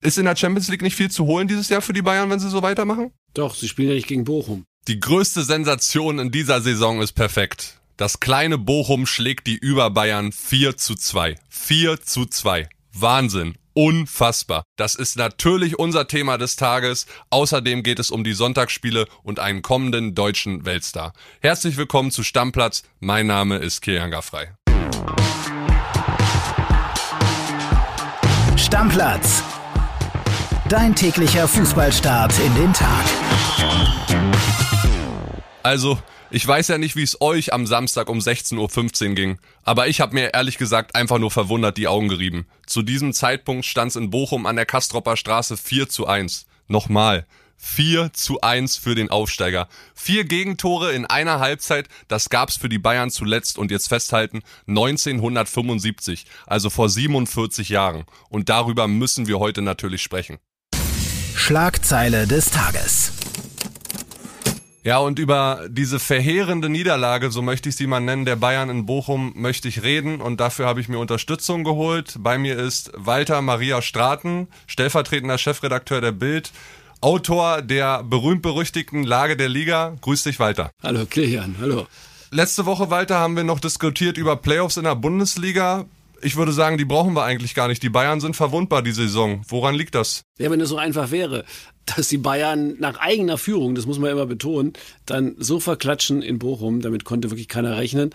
Ist in der Champions League nicht viel zu holen dieses Jahr für die Bayern, wenn sie so weitermachen? Doch, sie spielen ja nicht gegen Bochum. Die größte Sensation in dieser Saison ist perfekt. Das kleine Bochum schlägt die über Bayern 4 zu 2. 4 zu 2. Wahnsinn. Unfassbar. Das ist natürlich unser Thema des Tages. Außerdem geht es um die Sonntagsspiele und einen kommenden deutschen Weltstar. Herzlich willkommen zu Stammplatz. Mein Name ist Kilian Gaffrey. Stammplatz. Dein täglicher Fußballstart in den Tag. Also, ich weiß ja nicht, wie es euch am Samstag um 16.15 Uhr ging, aber ich habe mir ehrlich gesagt einfach nur verwundert die Augen gerieben. Zu diesem Zeitpunkt stand es in Bochum an der Kastropper Straße 4 zu 1. Nochmal. 4 zu 1 für den Aufsteiger. Vier Gegentore in einer Halbzeit, das gab's für die Bayern zuletzt und jetzt festhalten 1975, also vor 47 Jahren. Und darüber müssen wir heute natürlich sprechen. Schlagzeile des Tages. Ja, und über diese verheerende Niederlage, so möchte ich sie mal nennen, der Bayern in Bochum, möchte ich reden und dafür habe ich mir Unterstützung geholt. Bei mir ist Walter Maria Straten, stellvertretender Chefredakteur der Bild, Autor der berühmt-berüchtigten Lage der Liga. Grüß dich, Walter. Hallo, Kilian, hallo. Letzte Woche, Walter, haben wir noch diskutiert über Playoffs in der Bundesliga. Ich würde sagen, die brauchen wir eigentlich gar nicht. Die Bayern sind verwundbar die Saison. Woran liegt das? Ja, wenn es so einfach wäre, dass die Bayern nach eigener Führung, das muss man immer betonen, dann so verklatschen in Bochum, damit konnte wirklich keiner rechnen.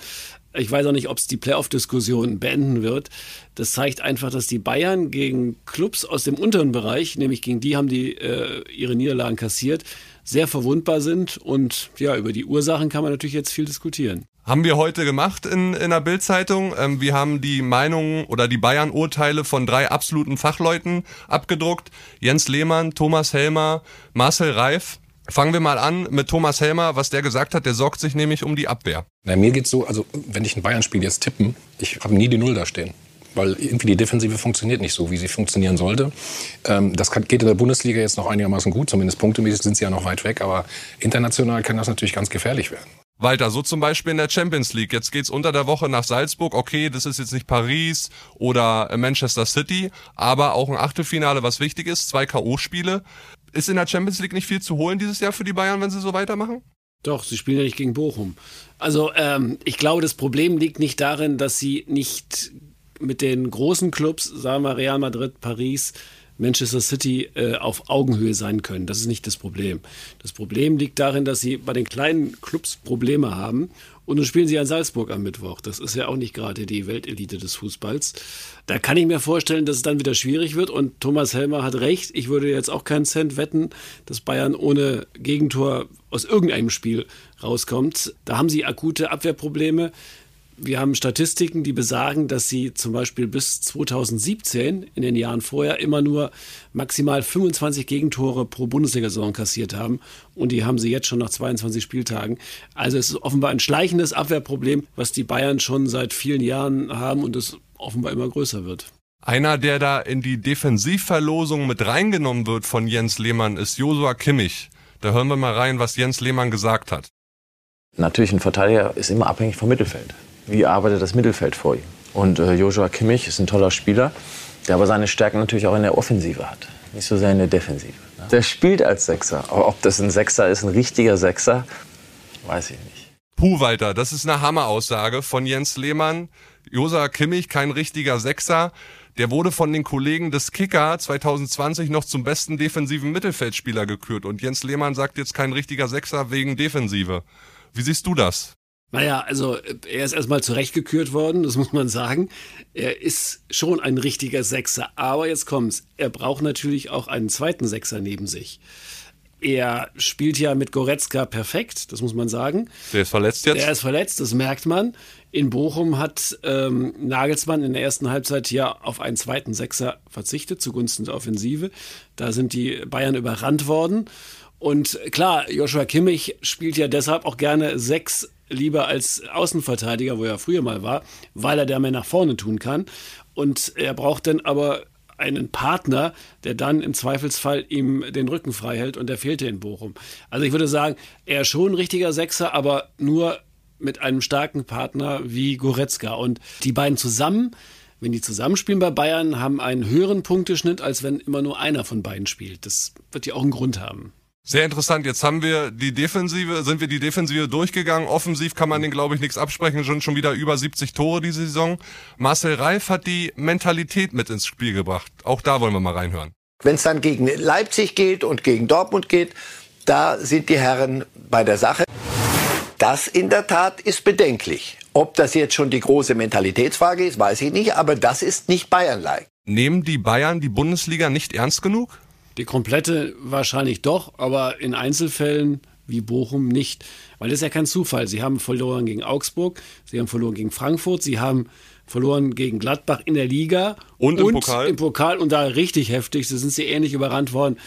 Ich weiß auch nicht, ob es die Playoff-Diskussion beenden wird. Das zeigt einfach, dass die Bayern gegen Clubs aus dem unteren Bereich, nämlich gegen die haben die äh, ihre Niederlagen kassiert, sehr verwundbar sind. Und ja, über die Ursachen kann man natürlich jetzt viel diskutieren. Haben wir heute gemacht in, in der Bildzeitung. Ähm, wir haben die Meinungen oder die Bayern-Urteile von drei absoluten Fachleuten abgedruckt. Jens Lehmann, Thomas Helmer, Marcel Reif. Fangen wir mal an mit Thomas Helmer, was der gesagt hat. Der sorgt sich nämlich um die Abwehr. Na, mir geht's so, also wenn ich ein Bayern-Spiel jetzt tippen, ich habe nie die Null da stehen. Weil irgendwie die Defensive funktioniert nicht so, wie sie funktionieren sollte. Ähm, das geht in der Bundesliga jetzt noch einigermaßen gut, zumindest punktemäßig sind sie ja noch weit weg, aber international kann das natürlich ganz gefährlich werden. Weiter, so zum Beispiel in der Champions League. Jetzt geht's unter der Woche nach Salzburg. Okay, das ist jetzt nicht Paris oder Manchester City, aber auch ein Achtelfinale, was wichtig ist. Zwei K.O.-Spiele. Ist in der Champions League nicht viel zu holen dieses Jahr für die Bayern, wenn sie so weitermachen? Doch, sie spielen ja nicht gegen Bochum. Also ähm, ich glaube, das Problem liegt nicht darin, dass sie nicht mit den großen Clubs, sagen wir Real Madrid, Paris, Manchester City äh, auf Augenhöhe sein können. Das ist nicht das Problem. Das Problem liegt darin, dass sie bei den kleinen Clubs Probleme haben. Und nun spielen sie an Salzburg am Mittwoch. Das ist ja auch nicht gerade die Weltelite des Fußballs. Da kann ich mir vorstellen, dass es dann wieder schwierig wird. Und Thomas Helmer hat recht. Ich würde jetzt auch keinen Cent wetten, dass Bayern ohne Gegentor aus irgendeinem Spiel rauskommt. Da haben sie akute Abwehrprobleme. Wir haben Statistiken, die besagen, dass sie zum Beispiel bis 2017, in den Jahren vorher, immer nur maximal 25 Gegentore pro Bundesliga-Saison kassiert haben. Und die haben sie jetzt schon nach 22 Spieltagen. Also es ist offenbar ein schleichendes Abwehrproblem, was die Bayern schon seit vielen Jahren haben und es offenbar immer größer wird. Einer, der da in die Defensivverlosung mit reingenommen wird von Jens Lehmann, ist Josua Kimmich. Da hören wir mal rein, was Jens Lehmann gesagt hat. Natürlich, ein Verteidiger ist immer abhängig vom Mittelfeld wie arbeitet das Mittelfeld vor ihm. Und äh, Joshua Kimmich ist ein toller Spieler, der aber seine Stärken natürlich auch in der Offensive hat, nicht so sehr in der Defensive. Ne? Der spielt als Sechser, aber ob das ein Sechser ist, ein richtiger Sechser, weiß ich nicht. Puh, Walter, das ist eine Hammeraussage von Jens Lehmann. Joshua Kimmich, kein richtiger Sechser. Der wurde von den Kollegen des Kicker 2020 noch zum besten defensiven Mittelfeldspieler gekürt. Und Jens Lehmann sagt jetzt kein richtiger Sechser wegen Defensive. Wie siehst du das? Naja, also er ist erstmal zurechtgekürt worden, das muss man sagen. Er ist schon ein richtiger Sechser, aber jetzt kommt's. Er braucht natürlich auch einen zweiten Sechser neben sich. Er spielt ja mit Goretzka perfekt, das muss man sagen. Der ist verletzt jetzt? Der ist verletzt, das merkt man. In Bochum hat ähm, Nagelsmann in der ersten Halbzeit ja auf einen zweiten Sechser verzichtet zugunsten der Offensive. Da sind die Bayern überrannt worden. Und klar, Joshua Kimmich spielt ja deshalb auch gerne sechs lieber als Außenverteidiger, wo er früher mal war, weil er da mehr nach vorne tun kann. Und er braucht dann aber einen Partner, der dann im Zweifelsfall ihm den Rücken frei hält und der fehlte in Bochum. Also ich würde sagen, er ist schon ein richtiger Sechser, aber nur mit einem starken Partner wie Goretzka. Und die beiden zusammen wenn die zusammenspielen bei Bayern, haben einen höheren Punkteschnitt, als wenn immer nur einer von beiden spielt. Das wird ja auch einen Grund haben. Sehr interessant. Jetzt haben wir die Defensive, sind wir die Defensive durchgegangen. Offensiv kann man den, glaube ich, nichts absprechen. Schon, schon wieder über 70 Tore diese Saison. Marcel Reif hat die Mentalität mit ins Spiel gebracht. Auch da wollen wir mal reinhören. Wenn es dann gegen Leipzig geht und gegen Dortmund geht, da sind die Herren bei der Sache. Das in der Tat ist bedenklich. Ob das jetzt schon die große Mentalitätsfrage ist, weiß ich nicht, aber das ist nicht Bayern-like. Nehmen die Bayern die Bundesliga nicht ernst genug? Die komplette wahrscheinlich doch, aber in Einzelfällen wie Bochum nicht. Weil das ist ja kein Zufall. Sie haben verloren gegen Augsburg, sie haben verloren gegen Frankfurt, sie haben verloren gegen Gladbach in der Liga und im und Pokal. Im Pokal und da richtig heftig. Da sind sie ähnlich überrannt worden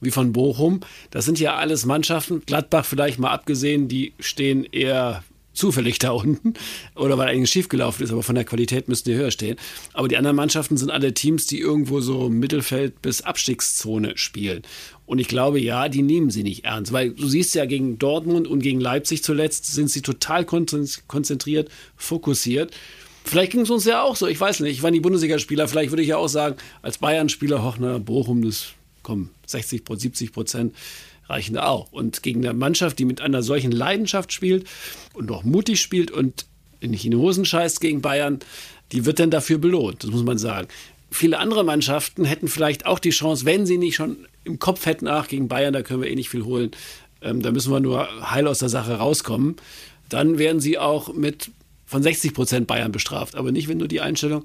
wie von Bochum. Das sind ja alles Mannschaften, Gladbach vielleicht mal abgesehen, die stehen eher zufällig da unten oder weil eigentlich schief gelaufen ist, aber von der Qualität müssten die höher stehen. Aber die anderen Mannschaften sind alle Teams, die irgendwo so Mittelfeld bis Abstiegszone spielen. Und ich glaube, ja, die nehmen sie nicht ernst, weil du siehst ja gegen Dortmund und gegen Leipzig zuletzt sind sie total konzentriert, fokussiert. Vielleicht ging es uns ja auch so, ich weiß nicht. Ich war nie Bundesligaspieler, vielleicht würde ich ja auch sagen, als Bayern-Spieler, Hochner, Bochum, das kommen 60, 70 Prozent reichen auch. Und gegen eine Mannschaft, die mit einer solchen Leidenschaft spielt und auch mutig spielt und nicht in die Hosen scheißt gegen Bayern, die wird dann dafür belohnt, das muss man sagen. Viele andere Mannschaften hätten vielleicht auch die Chance, wenn sie nicht schon im Kopf hätten, ach, gegen Bayern, da können wir eh nicht viel holen, ähm, da müssen wir nur heil aus der Sache rauskommen, dann wären sie auch mit von 60 Prozent Bayern bestraft. Aber nicht, wenn du die Einstellung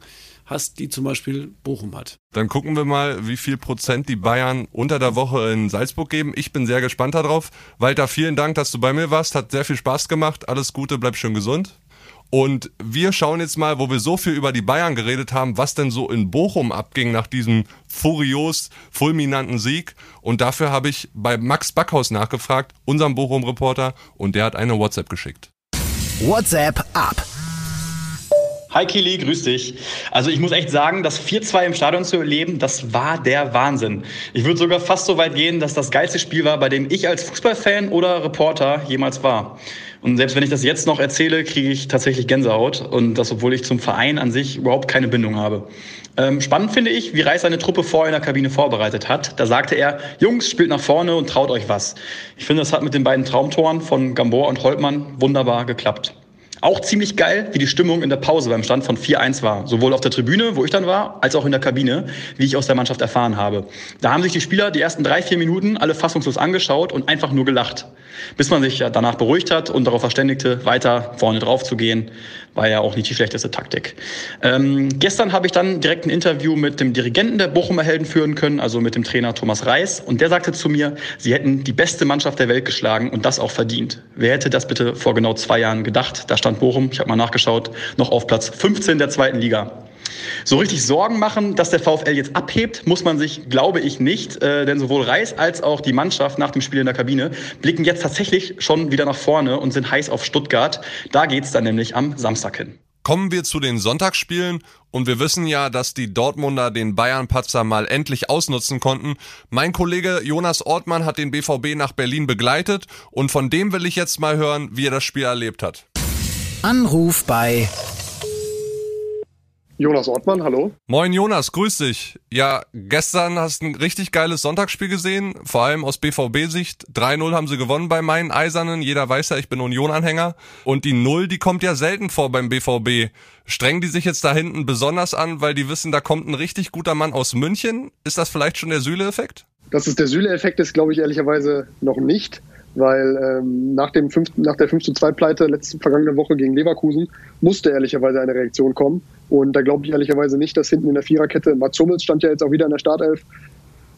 hast, die zum Beispiel Bochum hat. Dann gucken wir mal, wie viel Prozent die Bayern unter der Woche in Salzburg geben. Ich bin sehr gespannt darauf. Walter, vielen Dank, dass du bei mir warst. Hat sehr viel Spaß gemacht. Alles Gute, bleib schön gesund. Und wir schauen jetzt mal, wo wir so viel über die Bayern geredet haben, was denn so in Bochum abging nach diesem furios fulminanten Sieg. Und dafür habe ich bei Max Backhaus nachgefragt, unserem Bochum-Reporter, und der hat eine WhatsApp geschickt. WhatsApp ab. Hi Kili, grüß dich. Also ich muss echt sagen, das 4-2 im Stadion zu erleben, das war der Wahnsinn. Ich würde sogar fast so weit gehen, dass das geilste Spiel war, bei dem ich als Fußballfan oder Reporter jemals war. Und selbst wenn ich das jetzt noch erzähle, kriege ich tatsächlich Gänsehaut. Und das, obwohl ich zum Verein an sich überhaupt keine Bindung habe. Ähm, spannend finde ich, wie Reis seine Truppe vorher in der Kabine vorbereitet hat. Da sagte er, Jungs, spielt nach vorne und traut euch was. Ich finde, das hat mit den beiden Traumtoren von Gambor und Holtmann wunderbar geklappt. Auch ziemlich geil, wie die Stimmung in der Pause beim Stand von 4-1 war. Sowohl auf der Tribüne, wo ich dann war, als auch in der Kabine, wie ich aus der Mannschaft erfahren habe. Da haben sich die Spieler die ersten drei, vier Minuten alle fassungslos angeschaut und einfach nur gelacht. Bis man sich ja danach beruhigt hat und darauf verständigte, weiter vorne drauf zu gehen, war ja auch nicht die schlechteste Taktik. Ähm, gestern habe ich dann direkt ein Interview mit dem Dirigenten der Bochumer Helden führen können, also mit dem Trainer Thomas Reis. Und der sagte zu mir, sie hätten die beste Mannschaft der Welt geschlagen und das auch verdient. Wer hätte das bitte vor genau zwei Jahren gedacht? Da stand stand Bochum, ich habe mal nachgeschaut, noch auf Platz 15 der zweiten Liga. So richtig Sorgen machen, dass der VfL jetzt abhebt, muss man sich, glaube ich, nicht. Äh, denn sowohl Reis als auch die Mannschaft nach dem Spiel in der Kabine blicken jetzt tatsächlich schon wieder nach vorne und sind heiß auf Stuttgart. Da geht es dann nämlich am Samstag hin. Kommen wir zu den Sonntagsspielen und wir wissen ja, dass die Dortmunder den Bayern-Patzer mal endlich ausnutzen konnten. Mein Kollege Jonas Ortmann hat den BVB nach Berlin begleitet und von dem will ich jetzt mal hören, wie er das Spiel erlebt hat. Anruf bei Jonas Ortmann, hallo. Moin Jonas, grüß dich. Ja, gestern hast du ein richtig geiles Sonntagsspiel gesehen, vor allem aus BVB-Sicht. 3-0 haben sie gewonnen bei meinen Eisernen. Jeder weiß ja, ich bin Union-Anhänger. Und die Null, die kommt ja selten vor beim BVB. Strengen die sich jetzt da hinten besonders an, weil die wissen, da kommt ein richtig guter Mann aus München? Ist das vielleicht schon der Süle-Effekt? Das ist der Süle-Effekt, ist glaube ich ehrlicherweise noch nicht weil ähm, nach, dem 5, nach der 5 zu 2 Pleite letzte vergangene Woche gegen Leverkusen musste ehrlicherweise eine Reaktion kommen. Und da glaube ich ehrlicherweise nicht, dass hinten in der Viererkette, Mats Hummels stand ja jetzt auch wieder in der Startelf,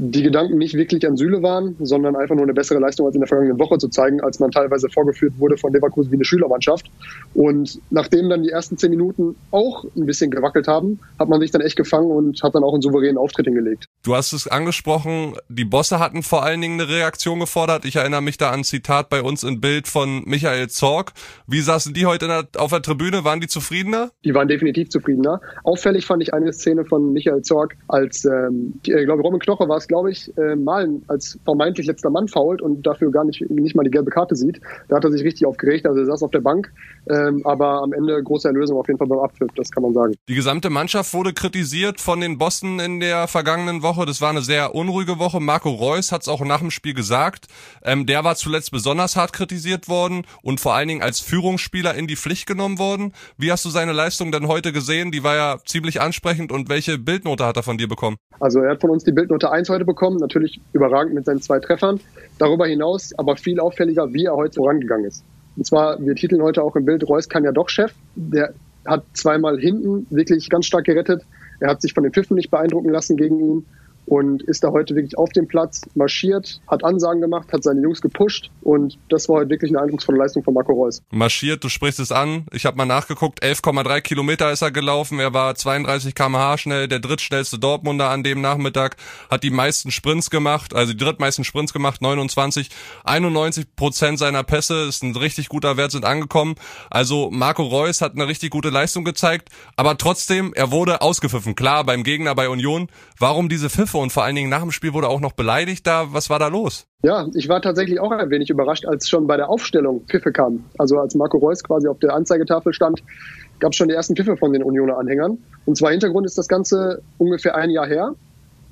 die Gedanken nicht wirklich an Süle waren, sondern einfach nur eine bessere Leistung als in der vergangenen Woche zu zeigen, als man teilweise vorgeführt wurde von Leverkusen wie eine Schülermannschaft. Und nachdem dann die ersten zehn Minuten auch ein bisschen gewackelt haben, hat man sich dann echt gefangen und hat dann auch einen souveränen Auftritt hingelegt. Du hast es angesprochen, die Bosse hatten vor allen Dingen eine Reaktion gefordert. Ich erinnere mich da an ein Zitat bei uns in Bild von Michael Zorg. Wie saßen die heute der, auf der Tribüne? Waren die zufriedener? Die waren definitiv zufriedener. Auffällig fand ich eine Szene von Michael Zorg, als, ähm, ich glaube, Robin Knoche war es, glaube ich, äh, Malen als vermeintlich letzter Mann fault und dafür gar nicht, nicht mal die gelbe Karte sieht. Da hat er sich richtig aufgeregt. Also er saß auf der Bank, ähm, aber am Ende große Erlösung auf jeden Fall beim Abpfiff, das kann man sagen. Die gesamte Mannschaft wurde kritisiert von den Boston in der vergangenen Woche. Das war eine sehr unruhige Woche. Marco Reus hat es auch nach dem Spiel gesagt. Ähm, der war zuletzt besonders hart kritisiert worden und vor allen Dingen als Führungsspieler in die Pflicht genommen worden. Wie hast du seine Leistung denn heute gesehen? Die war ja ziemlich ansprechend und welche Bildnote hat er von dir bekommen? Also er hat von uns die Bildnote 1 heute bekommen, natürlich überragend mit seinen zwei Treffern. Darüber hinaus aber viel auffälliger, wie er heute vorangegangen ist. Und zwar, wir titeln heute auch im Bild, Reus kann ja doch Chef. Der hat zweimal hinten wirklich ganz stark gerettet. Er hat sich von den Pfiffen nicht beeindrucken lassen gegen ihn und ist da heute wirklich auf dem Platz marschiert, hat Ansagen gemacht, hat seine Jungs gepusht und das war heute wirklich eine eindrucksvolle Leistung von Marco Reus. Marschiert, du sprichst es an. Ich habe mal nachgeguckt, 11,3 Kilometer ist er gelaufen. Er war 32 km/h schnell, der drittschnellste Dortmunder an dem Nachmittag, hat die meisten Sprints gemacht, also die drittmeisten Sprints gemacht, 29. 91 Prozent seiner Pässe, ist ein richtig guter Wert, sind angekommen. Also Marco Reus hat eine richtig gute Leistung gezeigt, aber trotzdem, er wurde ausgepfiffen. Klar, beim Gegner bei Union. Warum diese Pfiffe und vor allen Dingen nach dem Spiel wurde auch noch beleidigt da. Was war da los? Ja, ich war tatsächlich auch ein wenig überrascht, als schon bei der Aufstellung Pfiffe kamen. Also als Marco Reus quasi auf der Anzeigetafel stand, gab es schon die ersten Pfiffe von den Unioner-Anhängern. Und zwar Hintergrund ist das Ganze ungefähr ein Jahr her.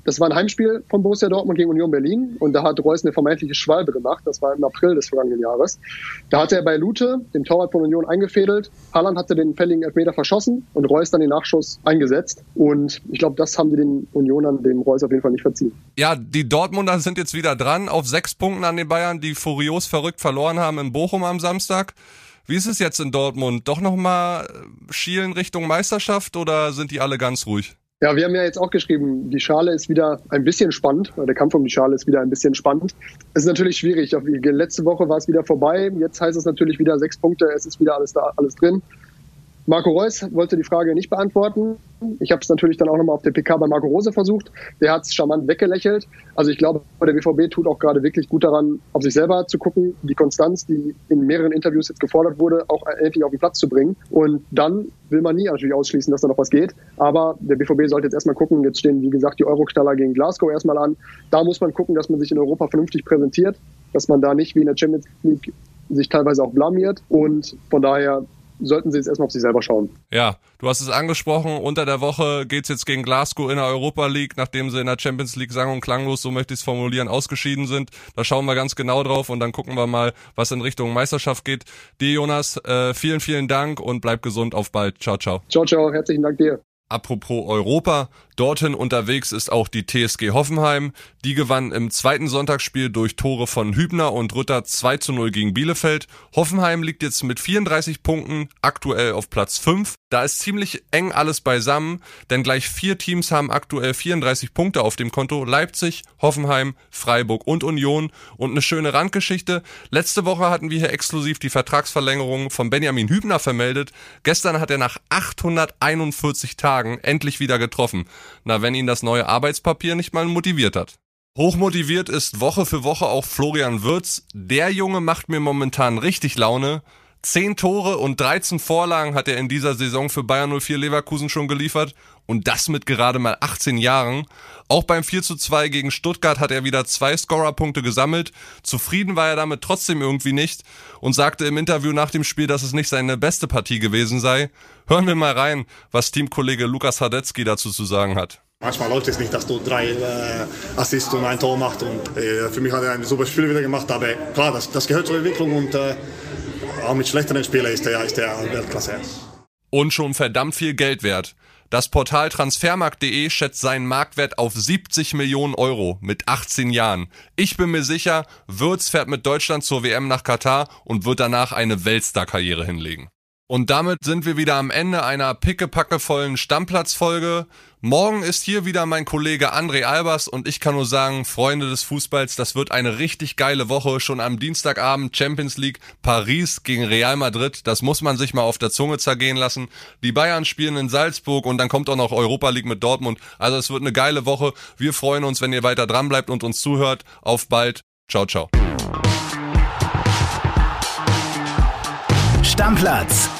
Das war ein Heimspiel von Borussia Dortmund gegen Union Berlin und da hat Reus eine vermeintliche Schwalbe gemacht. Das war im April des vergangenen Jahres. Da hat er bei Lute, dem Torwart von Union, eingefädelt. Haaland hatte den fälligen Elfmeter verschossen und Reus dann den Nachschuss eingesetzt. Und ich glaube, das haben die den Unionern, dem Reus auf jeden Fall nicht verziehen. Ja, die Dortmunder sind jetzt wieder dran auf sechs Punkten an den Bayern, die furios verrückt verloren haben in Bochum am Samstag. Wie ist es jetzt in Dortmund? Doch nochmal schielen Richtung Meisterschaft oder sind die alle ganz ruhig? Ja, wir haben ja jetzt auch geschrieben, die Schale ist wieder ein bisschen spannend. Der Kampf um die Schale ist wieder ein bisschen spannend. Es ist natürlich schwierig. Letzte Woche war es wieder vorbei. Jetzt heißt es natürlich wieder sechs Punkte. Es ist wieder alles da, alles drin. Marco Reus wollte die Frage nicht beantworten. Ich habe es natürlich dann auch nochmal auf der PK bei Marco Rose versucht. Der hat es charmant weggelächelt. Also ich glaube, der BVB tut auch gerade wirklich gut daran, auf sich selber zu gucken, die Konstanz, die in mehreren Interviews jetzt gefordert wurde, auch endlich auf den Platz zu bringen. Und dann will man nie natürlich ausschließen, dass da noch was geht. Aber der BVB sollte jetzt erstmal gucken. Jetzt stehen, wie gesagt, die Euroknaller gegen Glasgow erstmal an. Da muss man gucken, dass man sich in Europa vernünftig präsentiert, dass man da nicht wie in der Champions League sich teilweise auch blamiert. Und von daher sollten sie jetzt erstmal auf sich selber schauen. Ja, du hast es angesprochen, unter der Woche geht's jetzt gegen Glasgow in der Europa League, nachdem sie in der Champions League sang- und klanglos, so möchte ich es formulieren, ausgeschieden sind. Da schauen wir ganz genau drauf und dann gucken wir mal, was in Richtung Meisterschaft geht. Dir, Jonas, äh, vielen, vielen Dank und bleib gesund. Auf bald. Ciao, ciao. Ciao, ciao. Herzlichen Dank dir. Apropos Europa, dorthin unterwegs ist auch die TSG Hoffenheim. Die gewann im zweiten Sonntagsspiel durch Tore von Hübner und Rütter 2 zu 0 gegen Bielefeld. Hoffenheim liegt jetzt mit 34 Punkten aktuell auf Platz 5. Da ist ziemlich eng alles beisammen, denn gleich vier Teams haben aktuell 34 Punkte auf dem Konto. Leipzig, Hoffenheim, Freiburg und Union. Und eine schöne Randgeschichte. Letzte Woche hatten wir hier exklusiv die Vertragsverlängerung von Benjamin Hübner vermeldet. Gestern hat er nach 841 Tagen endlich wieder getroffen. Na, wenn ihn das neue Arbeitspapier nicht mal motiviert hat. Hochmotiviert ist Woche für Woche auch Florian Würz. Der Junge macht mir momentan richtig Laune. Zehn Tore und 13 Vorlagen hat er in dieser Saison für Bayern 04 Leverkusen schon geliefert und das mit gerade mal 18 Jahren. Auch beim 4 zu 2 gegen Stuttgart hat er wieder zwei Scorerpunkte gesammelt. Zufrieden war er damit trotzdem irgendwie nicht und sagte im Interview nach dem Spiel, dass es nicht seine beste Partie gewesen sei. Hören wir mal rein, was Teamkollege Lukas Hadetzky dazu zu sagen hat. Manchmal läuft es nicht, dass du drei äh, Assists und ein Tor machst. Und äh, für mich hat er ein super Spiel wieder gemacht. Aber klar, das, das gehört zur Entwicklung und äh, auch mit schlechteren Spielern ist der, ist der Weltklasse. Und schon verdammt viel Geld wert. Das Portal transfermarkt.de schätzt seinen Marktwert auf 70 Millionen Euro mit 18 Jahren. Ich bin mir sicher, Würz fährt mit Deutschland zur WM nach Katar und wird danach eine Weltstar-Karriere hinlegen. Und damit sind wir wieder am Ende einer pickepackevollen Stammplatzfolge. Morgen ist hier wieder mein Kollege André Albers und ich kann nur sagen, Freunde des Fußballs, das wird eine richtig geile Woche. Schon am Dienstagabend Champions League Paris gegen Real Madrid. Das muss man sich mal auf der Zunge zergehen lassen. Die Bayern spielen in Salzburg und dann kommt auch noch Europa League mit Dortmund. Also es wird eine geile Woche. Wir freuen uns, wenn ihr weiter dran bleibt und uns zuhört. Auf bald. Ciao, ciao. Stammplatz.